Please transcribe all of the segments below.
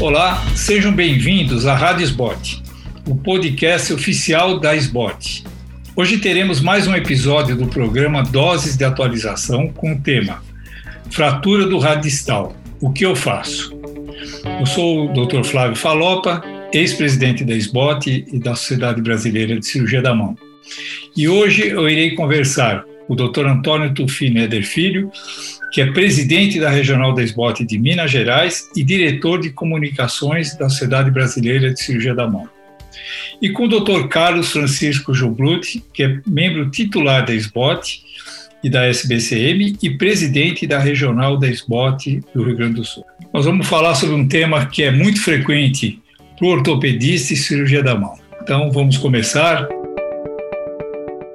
Olá, sejam bem-vindos à Rádio Sbot, o podcast oficial da Sbot. Hoje teremos mais um episódio do programa Doses de Atualização com o tema Fratura do Radistal. O que eu faço? Eu sou o Dr. Flávio Falopa, ex-presidente da SBOT e da Sociedade Brasileira de Cirurgia da Mão. E hoje eu irei conversar com o Dr. Antônio Tufi Neder Filho, que é presidente da Regional da SBOT de Minas Gerais e diretor de comunicações da Sociedade Brasileira de Cirurgia da Mão. E com o Dr. Carlos Francisco Joblut, que é membro titular da SBOT e da SBCM e presidente da Regional da SBOT do Rio Grande do Sul. Nós vamos falar sobre um tema que é muito frequente para o ortopedista e cirurgia da mão. Então, vamos começar.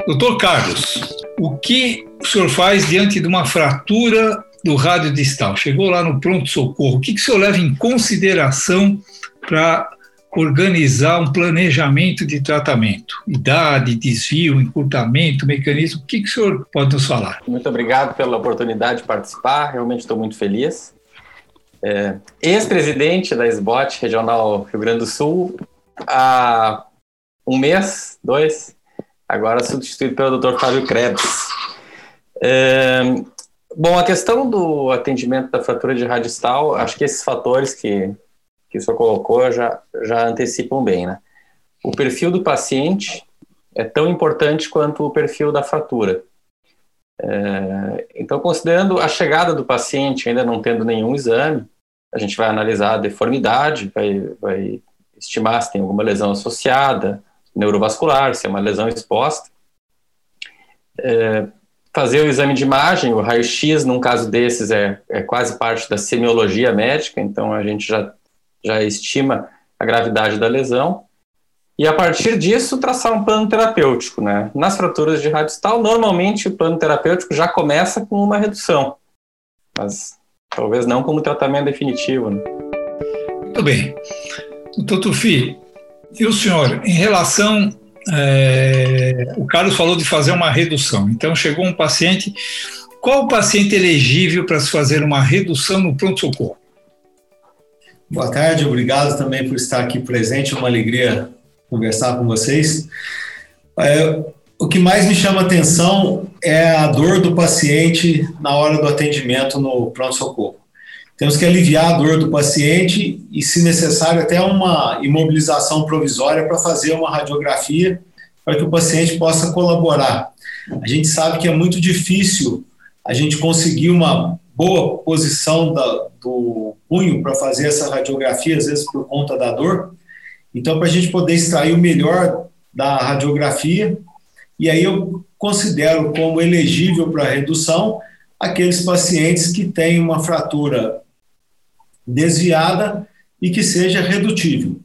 Doutor Carlos, o que o senhor faz diante de uma fratura do rádio distal? Chegou lá no pronto-socorro, o que, que o senhor leva em consideração para organizar um planejamento de tratamento? Idade, desvio, encurtamento, mecanismo, o que, que o senhor pode nos falar? Muito obrigado pela oportunidade de participar, realmente estou muito feliz é, ex-presidente da SBOT Regional Rio Grande do Sul, há um mês, dois, agora substituído pelo Dr. Fábio Krebs. É, bom, a questão do atendimento da fratura de radistal, acho que esses fatores que, que o senhor colocou já, já antecipam bem, né? O perfil do paciente é tão importante quanto o perfil da fratura. É, então, considerando a chegada do paciente ainda não tendo nenhum exame, a gente vai analisar a deformidade, vai, vai estimar se tem alguma lesão associada, neurovascular, se é uma lesão exposta. É, fazer o exame de imagem, o raio-x, num caso desses, é, é quase parte da semiologia médica, então a gente já, já estima a gravidade da lesão. E a partir disso, traçar um plano terapêutico. Né? Nas fraturas de radistal, normalmente o plano terapêutico já começa com uma redução, mas talvez não como tratamento definitivo. Né? Muito bem. Doutor Tufi, e o senhor, em relação. É, o Carlos falou de fazer uma redução. Então, chegou um paciente. Qual o paciente elegível para se fazer uma redução no pronto-socorro? Boa tarde, obrigado também por estar aqui presente. É uma alegria conversar com vocês. É, o que mais me chama atenção é a dor do paciente na hora do atendimento no pronto-socorro. Temos que aliviar a dor do paciente e, se necessário, até uma imobilização provisória para fazer uma radiografia para que o paciente possa colaborar. A gente sabe que é muito difícil a gente conseguir uma boa posição da, do punho para fazer essa radiografia, às vezes por conta da dor. Então, para a gente poder extrair o melhor da radiografia, e aí eu considero como elegível para redução aqueles pacientes que têm uma fratura desviada e que seja redutível.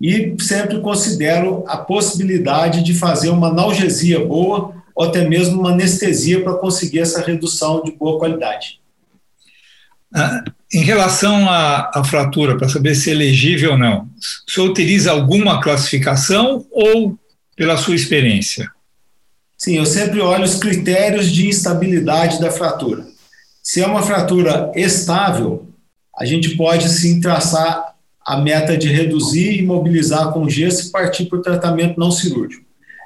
E sempre considero a possibilidade de fazer uma analgesia boa ou até mesmo uma anestesia para conseguir essa redução de boa qualidade. Ah, em relação à, à fratura, para saber se é elegível ou não, o senhor utiliza alguma classificação ou pela sua experiência? Sim, eu sempre olho os critérios de instabilidade da fratura. Se é uma fratura estável, a gente pode sim traçar a meta de reduzir e imobilizar com gesso e partir para o tratamento não cirúrgico.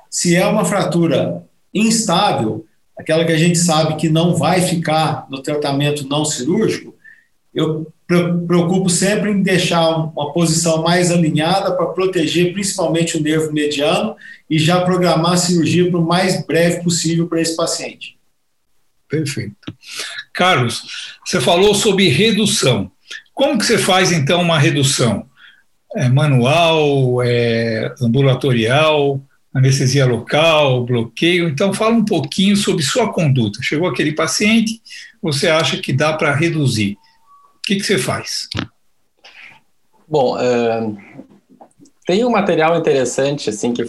Se é uma fratura instável, aquela que a gente sabe que não vai ficar no tratamento não cirúrgico, eu preocupo sempre em deixar uma posição mais alinhada para proteger principalmente o nervo mediano e já programar a cirurgia para o mais breve possível para esse paciente. Perfeito. Carlos, você falou sobre redução. Como que você faz então uma redução? É manual, é ambulatorial, anestesia local, bloqueio? Então fala um pouquinho sobre sua conduta. Chegou aquele paciente, você acha que dá para reduzir? O que, que você faz? Bom, uh, tem um material interessante, assim, que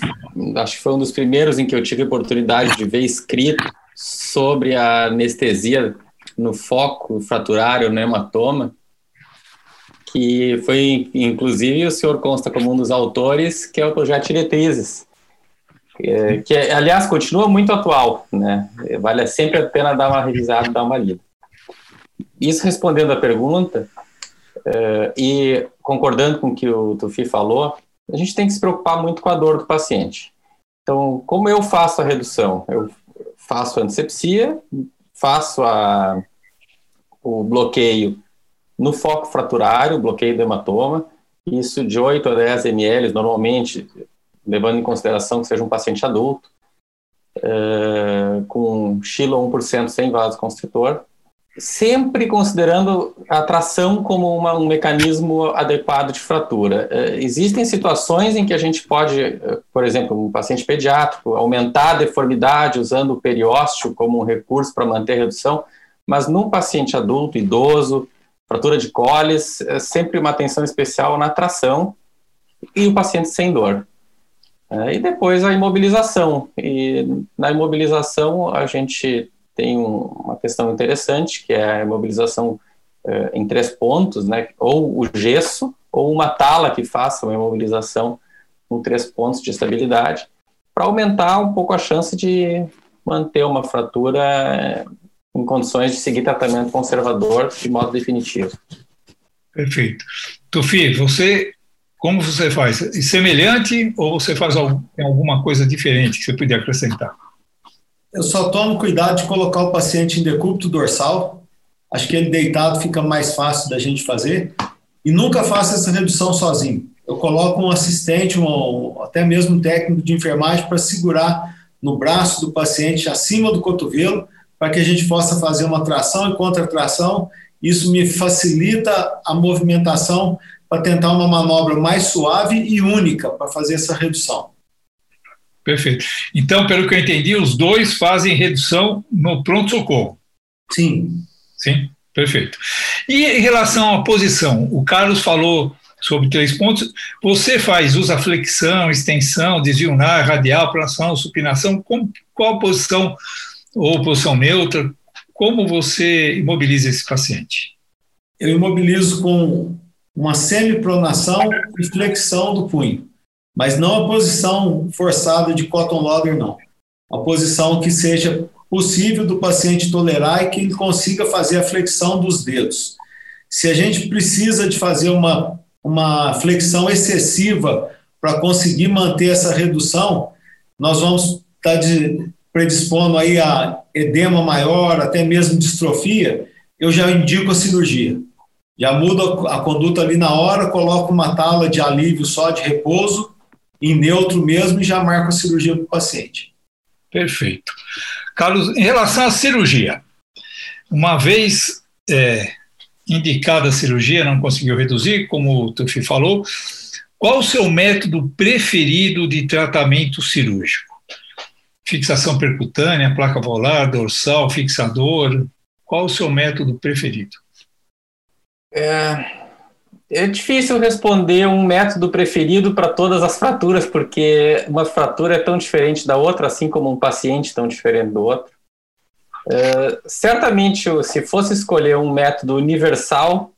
acho que foi um dos primeiros em que eu tive oportunidade de ver escrito sobre a anestesia no foco fraturário no hematoma, que foi, inclusive, o senhor consta como um dos autores, que é o projeto Diretrizes, que, que aliás, continua muito atual, né? Vale sempre a pena dar uma revisada, dar uma lida. Isso respondendo à pergunta, uh, e concordando com o que o Tufi falou, a gente tem que se preocupar muito com a dor do paciente. Então, como eu faço a redução? Eu faço a antisepsia, faço a, o bloqueio no foco fraturário, bloqueio do hematoma, isso de 8 a 10 ml, normalmente, levando em consideração que seja um paciente adulto, é, com Xilo 1% sem vasoconstritor, sempre considerando a tração como uma, um mecanismo adequado de fratura. É, existem situações em que a gente pode, é, por exemplo, um paciente pediátrico, aumentar a deformidade usando o periósteo como um recurso para manter a redução, mas num paciente adulto, idoso, fratura de coles, é sempre uma atenção especial na tração e o paciente sem dor. É, e depois a imobilização. E na imobilização a gente tem um, uma questão interessante, que é a imobilização é, em três pontos, né? ou o gesso, ou uma tala que faça uma imobilização com três pontos de estabilidade, para aumentar um pouco a chance de manter uma fratura em condições de seguir tratamento conservador de modo definitivo. Perfeito. Tufi, você, como você faz? Semelhante ou você faz alguma coisa diferente que você podia acrescentar? Eu só tomo cuidado de colocar o paciente em decúbito dorsal. Acho que ele deitado fica mais fácil da gente fazer. E nunca faço essa redução sozinho. Eu coloco um assistente, um, até mesmo um técnico de enfermagem para segurar no braço do paciente acima do cotovelo, para que a gente possa fazer uma tração e contratração. Isso me facilita a movimentação para tentar uma manobra mais suave e única para fazer essa redução. Perfeito. Então, pelo que eu entendi, os dois fazem redução no pronto-socorro. Sim. Sim, perfeito. E em relação à posição, o Carlos falou sobre três pontos. Você faz, usa flexão, extensão, desvio radial, pronação, supinação. Com, qual posição ou posição neutra? Como você imobiliza esse paciente? Eu imobilizo com uma semipronação e flexão do punho mas não a posição forçada de cotton lauder, não. A posição que seja possível do paciente tolerar e que ele consiga fazer a flexão dos dedos. Se a gente precisa de fazer uma, uma flexão excessiva para conseguir manter essa redução, nós vamos estar tá de, predispondo aí a edema maior, até mesmo distrofia, eu já indico a cirurgia. Já mudo a, conduta ali na hora, coloco uma tala de alívio só de repouso em neutro mesmo e já marco a cirurgia para o paciente. Perfeito. Carlos, em relação à cirurgia, uma vez é, indicada a cirurgia, não conseguiu reduzir, como o Tufi falou, qual o seu método preferido de tratamento cirúrgico? Fixação percutânea, placa volar, dorsal, fixador? Qual o seu método preferido? É, é difícil responder um método preferido para todas as fraturas, porque uma fratura é tão diferente da outra, assim como um paciente tão diferente do outro. É, certamente, se fosse escolher um método universal,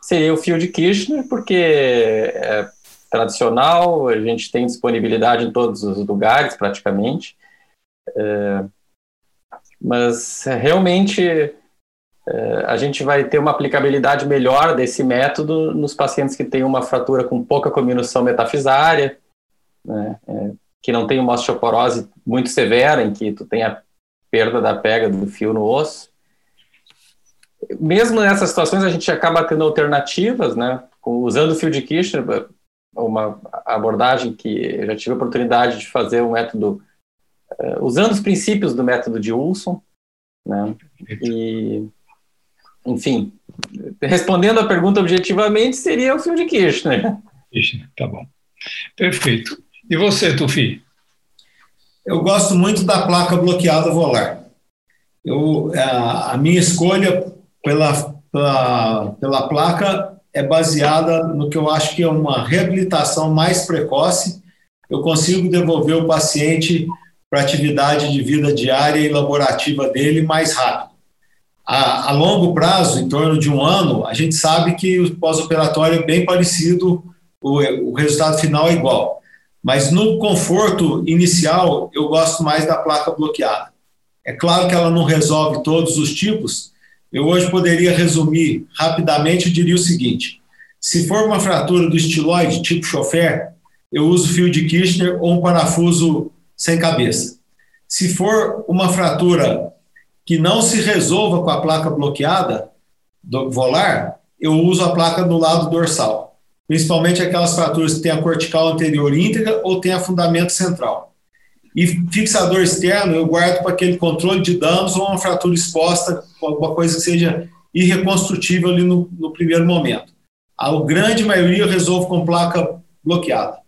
seria o fio de Kirchner, porque é tradicional, a gente tem disponibilidade em todos os lugares, praticamente. É, mas realmente é, a gente vai ter uma aplicabilidade melhor desse método nos pacientes que têm uma fratura com pouca combinação metafisária, né, é, que não tem uma osteoporose muito severa, em que tu tem a perda da pega do fio no osso. Mesmo nessas situações, a gente acaba tendo alternativas, né, usando o fio de Kirchner, uma abordagem que eu já tive a oportunidade de fazer um método, uh, usando os princípios do método de Wilson, né, e enfim, respondendo a pergunta objetivamente, seria o fio de Kirchner. Kirchner, tá bom. Perfeito. E você, Tufi? Eu gosto muito da placa bloqueada volar. Eu, a, a minha escolha pela, pela, pela placa é baseada no que eu acho que é uma reabilitação mais precoce. Eu consigo devolver o paciente para a atividade de vida diária e laborativa dele mais rápido a, a, longo prazo, em torno de um ano, a gente sabe que o pós-operatório é bem parecido, o, o resultado final é igual. Mas no conforto inicial, eu gosto mais da placa bloqueada. É claro que ela não resolve todos os tipos. Eu hoje poderia resumir rapidamente, eu diria o seguinte: Se for uma fratura do estiloide, tipo chofer, eu uso fio de Kirchner ou um parafuso sem cabeça. Se for uma fratura que não se resolva com a placa bloqueada do volar, eu uso a placa do lado dorsal, principalmente aquelas fraturas que têm a cortical anterior íntegra ou têm a fundamento central. E fixador externo eu guardo para aquele controle de danos ou uma fratura exposta, alguma coisa que seja irreconstrutível ali no, no primeiro momento. A grande maioria eu resolvo com placa bloqueada.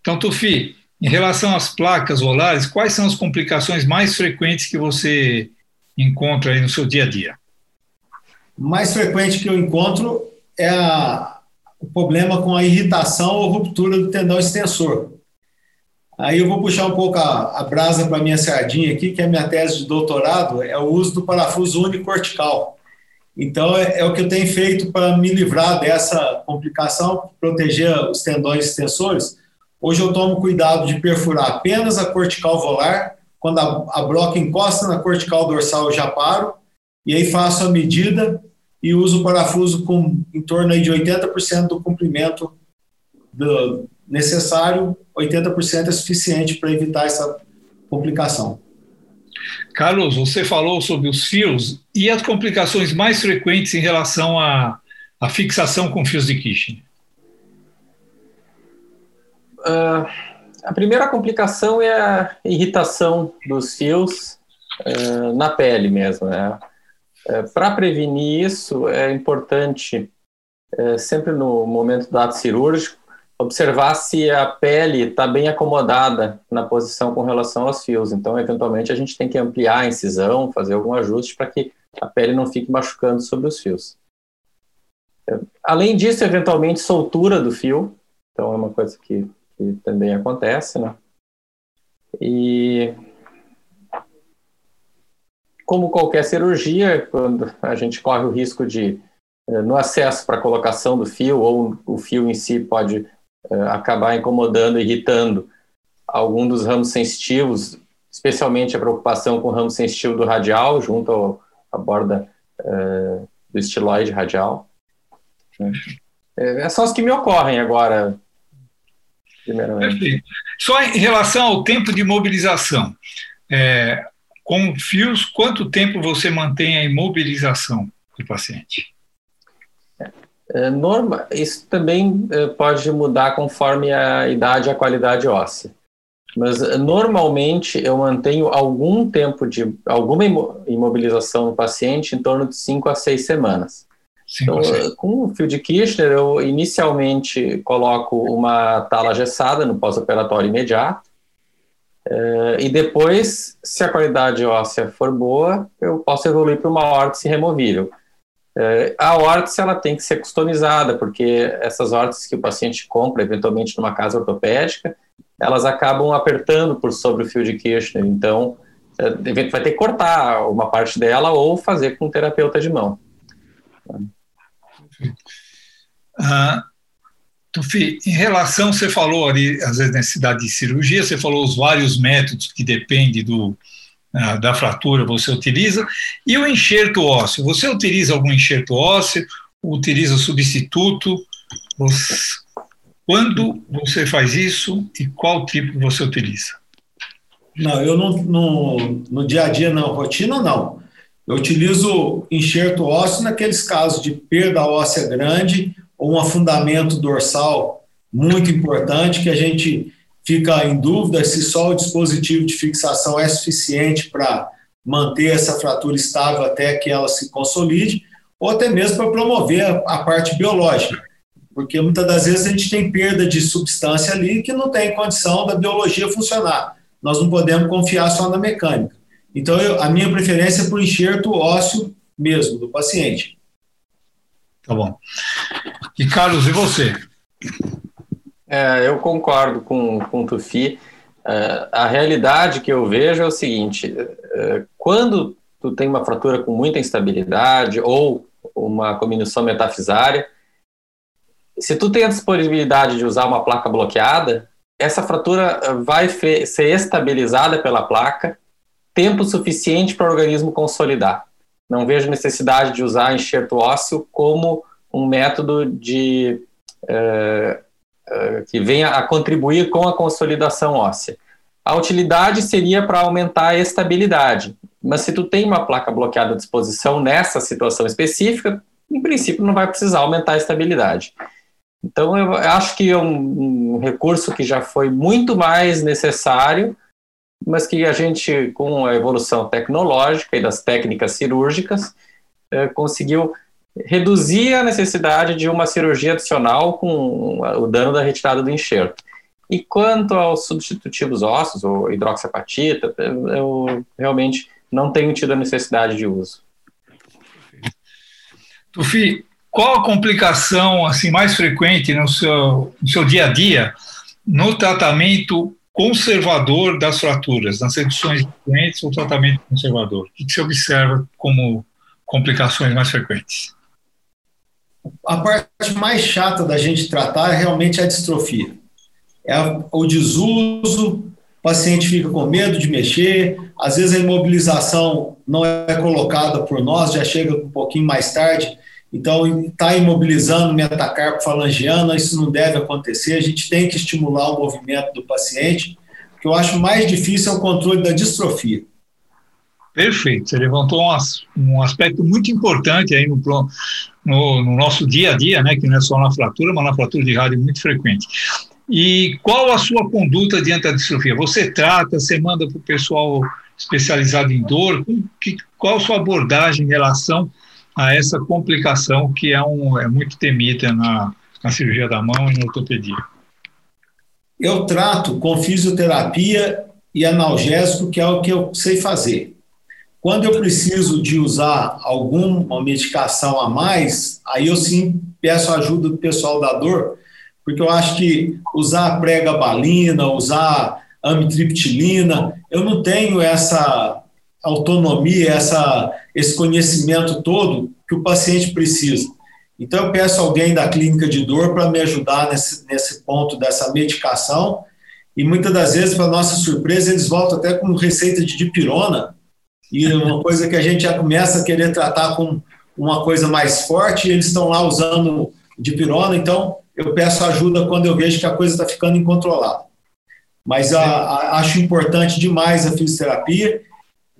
Então, Tufi, em relação às placas volares, quais são as complicações mais frequentes que você encontra aí no seu dia a dia? Mais frequente que eu encontro é a, o problema com a irritação ou ruptura do tendão extensor. Aí eu vou puxar um pouco a, a brasa para minha sardinha aqui, que é a minha tese de doutorado, é o uso do parafuso unicortical. Então, é, é o que eu tenho feito para me livrar dessa complicação, proteger os tendões extensores. Hoje eu tomo cuidado de perfurar apenas a cortical volar. Quando a, a broca encosta na cortical dorsal, eu já paro. E aí faço a medida e uso o parafuso com em torno aí de 80% do comprimento do necessário, 80% é suficiente para evitar essa complicação. Carlos, você falou sobre os fios e as complicações mais frequentes em relação à, à fixação com fios de Kirchner. Uh, a primeira complicação é a irritação dos fios uh, na pele mesmo. Né? Uh, Para prevenir isso, é importante, sempre no momento do ato cirúrgico, observar se a pele está bem acomodada na posição com relação aos fios. Então, eventualmente, a gente tem que ampliar a incisão, fazer algum ajuste para que a pele não fique machucando sobre os fios. Além disso, eventualmente, soltura do fio. Então, é uma coisa que que também acontece, né? E como qualquer cirurgia, quando a gente corre o risco de, eh, no acesso para a colocação do fio, ou o fio em si pode uh, acabar incomodando, irritando algum dos ramos sensitivos, especialmente a preocupação com o ramo sensitivo do radial, junto ao, à borda uh, do estiloide radial. É, são os que me ocorrem agora primeiramente. Perfeito. Só em relação ao tempo de mobilização, é, com fios, quanto tempo você mantém a imobilização do paciente? É, norma, isso também é, pode mudar conforme a idade e a qualidade óssea. Mas é, normalmente eu mantenho algum tempo de alguma imobilização no paciente em torno de 5 a 6 semanas. Então, com o fio de Kirchner, eu inicialmente coloco uma tala gessada no pós-operatório imediato. É, e depois, se a qualidade óssea for boa, eu posso evoluir para uma órtese removível. É, a órtese ela tem que ser customizada, porque essas órteses que o paciente compra, eventualmente numa casa ortopédica, elas acabam apertando por sobre o fio de Kirchner. Então, é, vai ter que cortar uma parte dela ou fazer com um terapeuta de mão. Ah, Tufi, em relação, você falou ali, às vezes, necessidade de cirurgia, você falou os vários métodos que depende do, ah, da fratura você utiliza, e o enxerto ósseo, você utiliza algum enxerto ósseo, utiliza substituto, você, quando você faz isso e qual tipo você utiliza? Não, eu não, no, no dia a dia, na rotina, não. Eu utilizo enxerto ósseo naqueles casos de perda óssea grande ou um afundamento dorsal muito importante que a gente fica em dúvida se só o dispositivo de fixação é suficiente para manter essa fratura estável até que ela se consolide, ou até mesmo para promover a, parte biológica, porque muitas das vezes a gente tem perda de substância ali que não tem condição da biologia funcionar. Nós não podemos confiar só na mecânica. Então, eu, a minha preferência é por enxerto ósseo mesmo, do paciente. Tá bom. E Carlos, e você? É, eu concordo com, com o Tufi. É, a realidade que eu vejo é o seguinte: é, quando tu tem uma fratura com muita instabilidade ou uma combinação metafisária, se tu tem a disponibilidade de usar uma placa bloqueada, essa fratura vai ser estabilizada pela placa tempo suficiente para o organismo consolidar. Não vejo necessidade de usar enxerto ósseo como um método de uh, uh, que venha a contribuir com a consolidação óssea. A utilidade seria para aumentar a estabilidade, mas se tu tem uma placa bloqueada à disposição nessa situação específica, em princípio não vai precisar aumentar a estabilidade. Então eu acho que é um, um recurso que já foi muito mais necessário, mas que a gente, com a evolução tecnológica e das técnicas cirúrgicas, eh, conseguiu reduzir a necessidade de uma cirurgia adicional com o dano da retirada do enxerto. E quanto aos substitutivos ósseos, ou hidroxiapatita, eu realmente não tenho tido a necessidade de uso. Tufi, qual a complicação assim mais frequente no seu, no seu dia a dia no tratamento conservador das fraturas, nas reduções doentes ou tratamento conservador? O que você observa como complicações mais frequentes? A parte mais chata da gente tratar é realmente a distrofia. É o desuso, o paciente fica com medo de mexer, às vezes a imobilização não é colocada por nós, já chega um pouquinho mais tarde, então está imobilizando metacarpo falangiana, isso não deve acontecer, a gente tem que estimular o movimento do paciente, o que eu acho mais difícil é o controle da distrofia. Perfeito, você levantou um, aspecto muito importante aí no, no, no, nosso dia a dia, né, que não é só na fratura, mas na fratura de rádio muito frequente. E qual a sua conduta diante da distrofia? Você trata, você manda para o pessoal especializado em dor? Que, qual a sua abordagem em relação a essa complicação que é, um, é muito temida na, na cirurgia da mão e na ortopedia? Eu trato com fisioterapia e analgésico, que é o que eu sei fazer. Quando eu preciso de usar alguma medicação a mais, aí eu sim peço ajuda do pessoal da dor, porque eu acho que usar pregabalina, usar amitriptilina, eu não tenho essa autonomia, essa, esse conhecimento todo que o paciente precisa. Então, eu peço alguém da clínica de dor para me ajudar nesse, nesse ponto dessa medicação. E muitas das vezes, para nossa surpresa, eles voltam até com receita de dipirona, e uma coisa que a gente já começa a querer tratar com uma coisa mais forte, e eles estão lá usando dipirona, então eu peço ajuda quando eu vejo que a coisa está ficando incontrolável. Mas a, a, acho importante demais a fisioterapia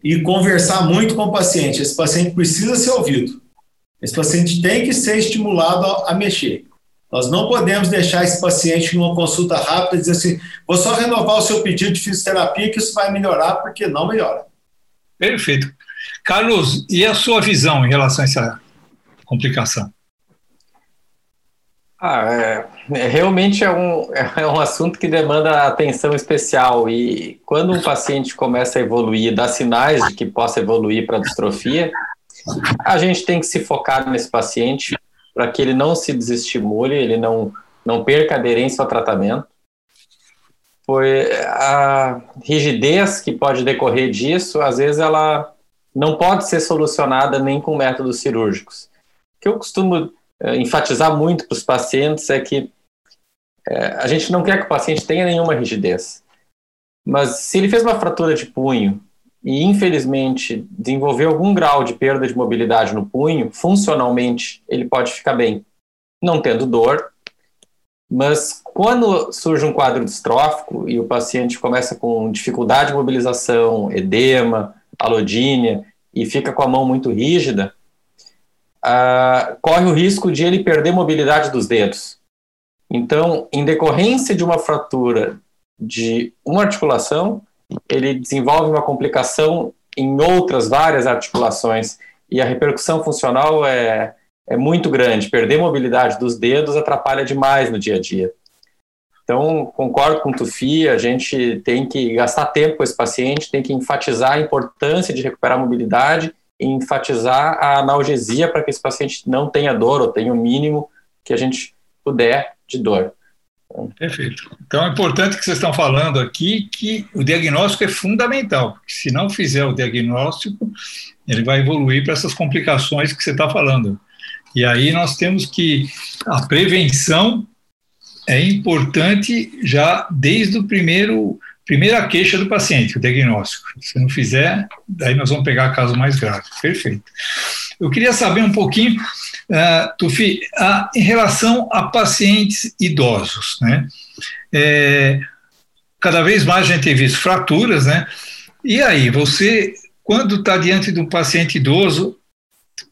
e conversar muito com o paciente. Esse paciente precisa ser ouvido. Esse paciente tem que ser estimulado a, mexer. Nós não podemos deixar esse paciente em uma consulta rápida e dizer assim: vou só renovar o seu pedido de fisioterapia que isso vai melhorar, porque não melhora. Perfeito. Carlos, e a sua visão em relação a essa complicação? Ah, é, é, realmente é um, é um assunto que demanda atenção especial e quando um paciente começa a evoluir, dá sinais de que possa evoluir para distrofia, a gente tem que se focar nesse paciente para que ele não se desestimule, ele não, não perca aderência ao tratamento foi a rigidez que pode decorrer disso, às vezes ela não pode ser solucionada nem com métodos cirúrgicos. O que eu costumo enfatizar muito para os pacientes é que é, a gente não quer que o paciente tenha nenhuma rigidez, mas se ele fez uma fratura de punho e infelizmente desenvolveu algum grau de perda de mobilidade no punho, funcionalmente ele pode ficar bem, não tendo dor, mas quando surge um quadro distrófico e o paciente começa com dificuldade de mobilização, edema, alodínia e fica com a mão muito rígida, uh, corre o risco de ele perder mobilidade dos dedos. Então, em decorrência de uma fratura de uma articulação, ele desenvolve uma complicação em outras várias articulações e a repercussão funcional é é muito grande. Perder mobilidade dos dedos atrapalha demais no dia a dia. Então, concordo com o Tufi, a gente tem que gastar tempo com esse paciente, tem que enfatizar a importância de recuperar a mobilidade enfatizar a analgesia para que esse paciente não tenha dor ou tenha o mínimo que a gente puder de dor. Perfeito. Então é importante que vocês estão falando aqui que o diagnóstico é fundamental, porque se não fizer o diagnóstico, ele vai evoluir para essas complicações que você está falando. E aí nós temos que a prevenção é importante já desde o primeiro primeira queixa do paciente, o diagnóstico. Se não fizer, daí nós vamos pegar caso mais grave. Perfeito. Eu queria saber um pouquinho, uh, Tufi, uh, em relação a pacientes idosos, né? É, cada vez mais a gente tem visto fraturas, né? E aí, você, quando está diante de um paciente idoso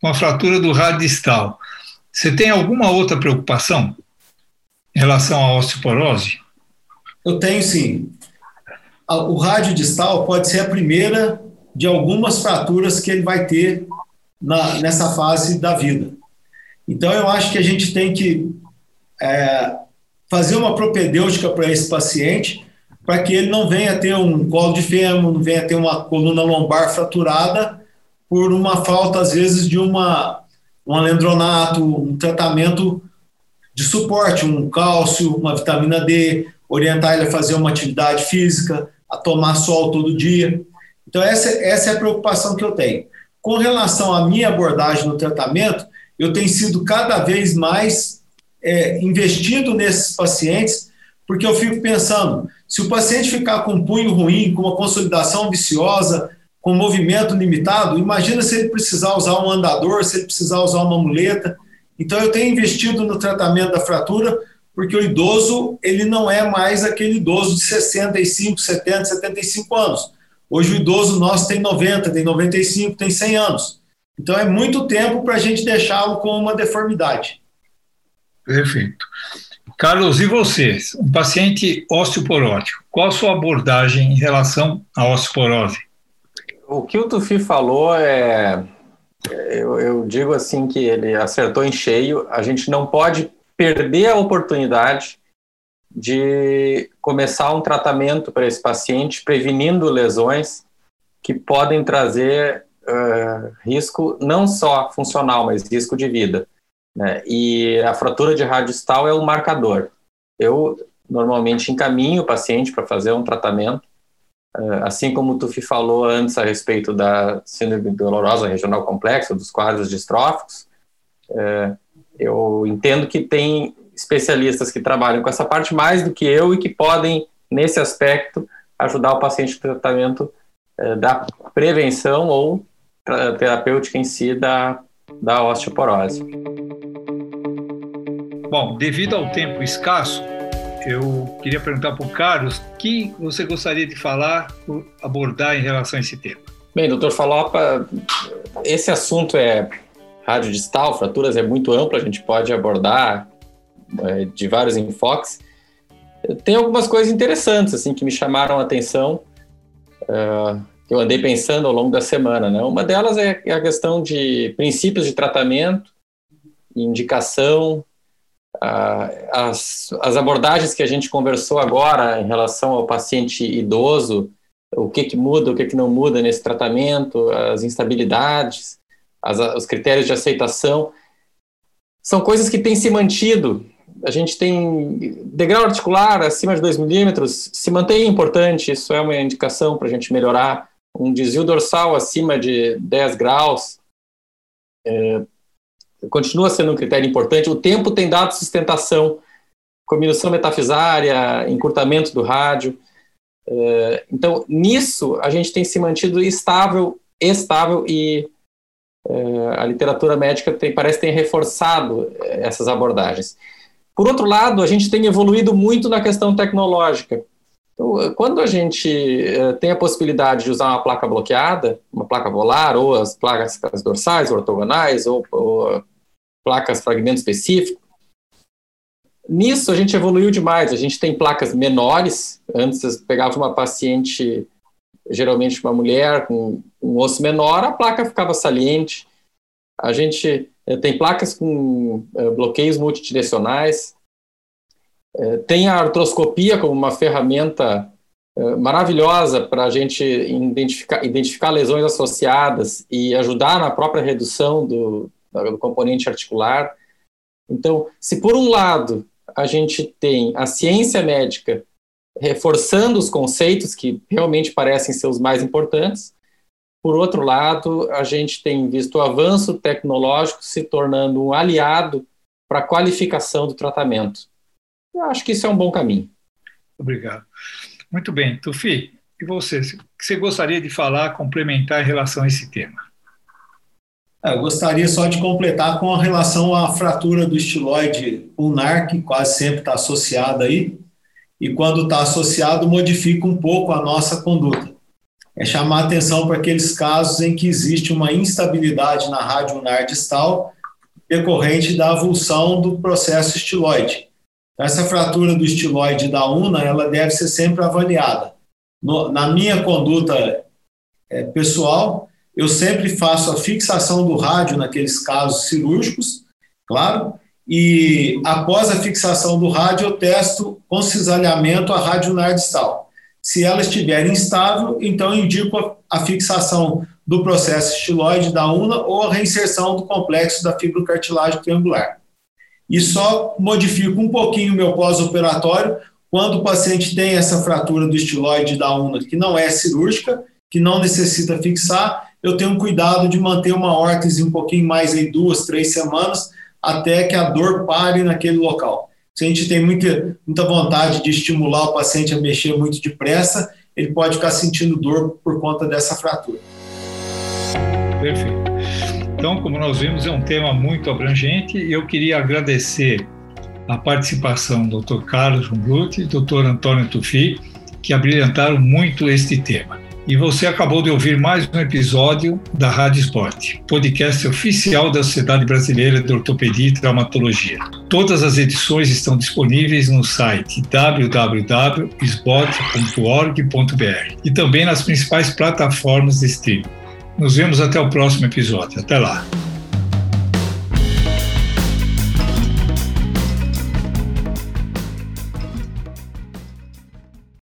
com a fratura do rádio distal, você tem alguma outra preocupação em relação à osteoporose? Eu tenho sim. O rádio distal pode ser a primeira de algumas fraturas que ele vai ter na, nessa fase da vida. Então, eu acho que a gente tem que é, fazer uma propedêutica para esse paciente, para que ele não venha ter um colo de fêmur, não venha ter uma coluna lombar fraturada por uma falta, às vezes, de uma, um alendronato, um tratamento de suporte, um cálcio, uma vitamina D, orientar ele a fazer uma atividade física, a tomar sol todo dia. Então, essa, essa é a preocupação que eu tenho. Com relação à minha abordagem no tratamento, eu tenho sido cada vez mais é, investido nesses pacientes, porque eu fico pensando, se o paciente ficar com um punho ruim, com uma consolidação viciosa, com movimento limitado, imagina se ele precisar usar um andador, se ele precisar usar uma muleta. Então eu tenho investido no tratamento da fratura, porque o idoso, ele não é mais aquele idoso de 65, 70, 75 anos. Hoje o idoso nosso tem 90, tem 95, tem 100 anos. Então é muito tempo para a gente deixá-lo com uma deformidade. Perfeito. Carlos, e você? Um paciente osteoporótico, qual a sua abordagem em relação à osteoporose? O que o Tufi falou é. Eu, eu digo assim que ele acertou em cheio. A gente não pode perder a oportunidade de começar um tratamento para esse paciente, prevenindo lesões que podem trazer uh, risco não só funcional, mas risco de vida. Né? E a fratura de radiostal é o marcador. Eu normalmente encaminho o paciente para fazer um tratamento, uh, assim como o Tufi falou antes a respeito da síndrome dolorosa regional complexa, dos quadros distróficos, uh, eu entendo que tem especialistas que trabalham com essa parte mais do que eu e que podem, nesse aspecto, ajudar o paciente no tratamento eh, da prevenção ou terapêutica em si da, da osteoporose. Bom, devido ao tempo escasso, eu queria perguntar para o Carlos o que você gostaria de falar, abordar em relação a esse tema. Bem, doutor Falopa, esse assunto é radiodistal, fraturas é muito amplo, a gente pode abordar é, de vários enfoques. Tem algumas coisas interessantes assim que me chamaram a atenção, uh, que eu andei pensando ao longo da semana. Né? Uma delas é, é a questão de princípios de tratamento, indicação, uh, as, as abordagens que a gente conversou agora em relação ao paciente idoso, o que, que muda, o que, que não muda nesse tratamento, as instabilidades, as, os critérios de aceitação, são coisas que têm se mantido a gente tem degrau articular acima de 2 milímetros, se mantém importante, isso é uma indicação para a gente melhorar. Um desvio dorsal acima de 10 graus é, continua sendo um critério importante. O tempo tem dado sustentação, combinação metafisária, encurtamento do rádio. É, então, nisso, a gente tem se mantido estável, estável e a literatura médica tem, parece ter reforçado é, essas abordagens. Por outro lado, a gente tem evoluído muito na questão tecnológica. Então, quando a gente eh, tem a possibilidade de usar uma placa bloqueada, uma placa volar, ou as placas as dorsais, ortogonais, ou, ou placas fragmento específico, nisso a gente evoluiu demais. A gente tem placas menores. Antes pegava uma paciente, geralmente uma mulher com um osso menor, a placa ficava saliente. A gente é, tem placas com é, bloqueios multidirecionais, é, tem a artroscopia como uma ferramenta maravilhosa para a gente identificar, identificar lesões associadas e ajudar na própria redução do, do componente articular. Então, se por um lado a gente tem a ciência médica reforçando os conceitos que realmente parecem ser os mais importantes, por outro lado, a gente tem visto o avanço tecnológico se tornando um aliado para a qualificação do tratamento. Eu acho que isso é um bom caminho. Obrigado. Muito bem. Tufi, e você? O que você gostaria de falar, complementar em relação a esse tema? É, eu gostaria só de completar com a relação à fratura do estiloide ulnar, que quase sempre está associada aí, e quando está associado, modifica um pouco a nossa conduta. É chamar atenção para aqueles casos em que existe uma instabilidade na rádio ulnar distal decorrente da avulsão do processo estiloide. Então, essa fratura do estiloide da una, ela deve ser sempre avaliada. No, na minha conduta é, pessoal, eu sempre faço a fixação do rádio naqueles casos cirúrgicos, claro, e após a fixação do rádio, eu testo com cisalhamento a rádio distal. Se ela estiver instável, então eu indico a, fixação do processo estiloide da una ou a reinserção do complexo da fibrocartilagem triangular. E só modifico um pouquinho o meu pós-operatório quando o paciente tem essa fratura do estiloide da una, que não é cirúrgica, que não necessita fixar, eu tenho cuidado de manter uma órtese um pouquinho mais aí duas, três semanas, até que a dor pare naquele local. Se a gente tem muita, muita vontade de estimular o paciente a mexer muito depressa, ele pode ficar sentindo dor por conta dessa fratura. Perfeito. Então, como nós vimos, é um tema muito abrangente e eu queria agradecer a participação do Dr. Carlos Rumbruti e do Dr. Antônio Tufi, que abrilhantaram muito este tema. E você acabou de ouvir mais um episódio da Rádio Esporte, podcast oficial da Sociedade Brasileira de Ortopedia e Traumatologia. Todas as edições estão disponíveis no site www.sport.org.br e também nas principais plataformas de streaming. Nos vemos até o próximo episódio. Até lá.